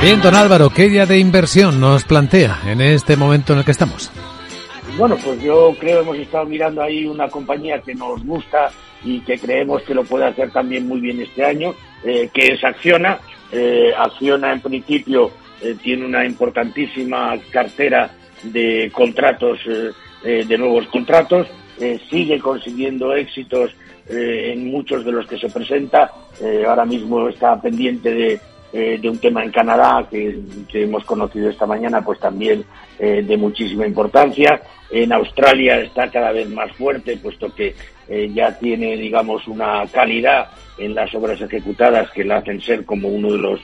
Bien, don Álvaro, ¿qué idea de inversión nos plantea en este momento en el que estamos? Bueno, pues yo creo hemos estado mirando ahí una compañía que nos gusta y que creemos que lo puede hacer también muy bien este año, eh, que es Acciona. Eh, Acciona en principio eh, tiene una importantísima cartera de contratos, de nuevos contratos, sigue consiguiendo éxitos en muchos de los que se presenta. ahora mismo está pendiente de eh, de un tema en Canadá que, hemos conocido esta mañana, pues también eh, de muchísima importancia. En Australia está cada vez más fuerte, puesto que eh, ya tiene, digamos, una calidad en las obras ejecutadas que la hacen ser como uno de los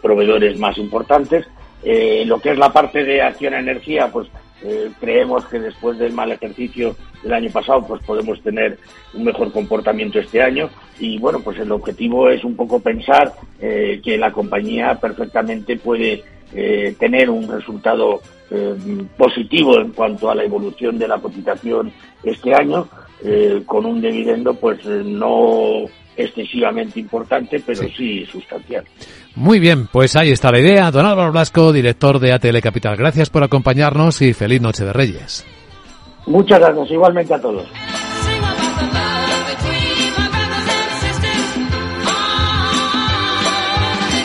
proveedores más importantes. lo que es la parte de acción energía, pues eh, creemos que después del mal ejercicio del año pasado, pues podemos tener un mejor comportamiento este año. Y bueno, pues el objetivo es un poco pensar eh, que la compañía perfectamente puede eh, tener un resultado positivo en cuanto a la evolución de la cotización este año, con un dividendo pues no excesivamente importante, pero sí. sustancial. Muy bien, pues ahí está la idea. Don Álvaro Blasco, director de ATL Capital. Gracias por acompañarnos y feliz noche de Reyes. Muchas gracias, igualmente a todos.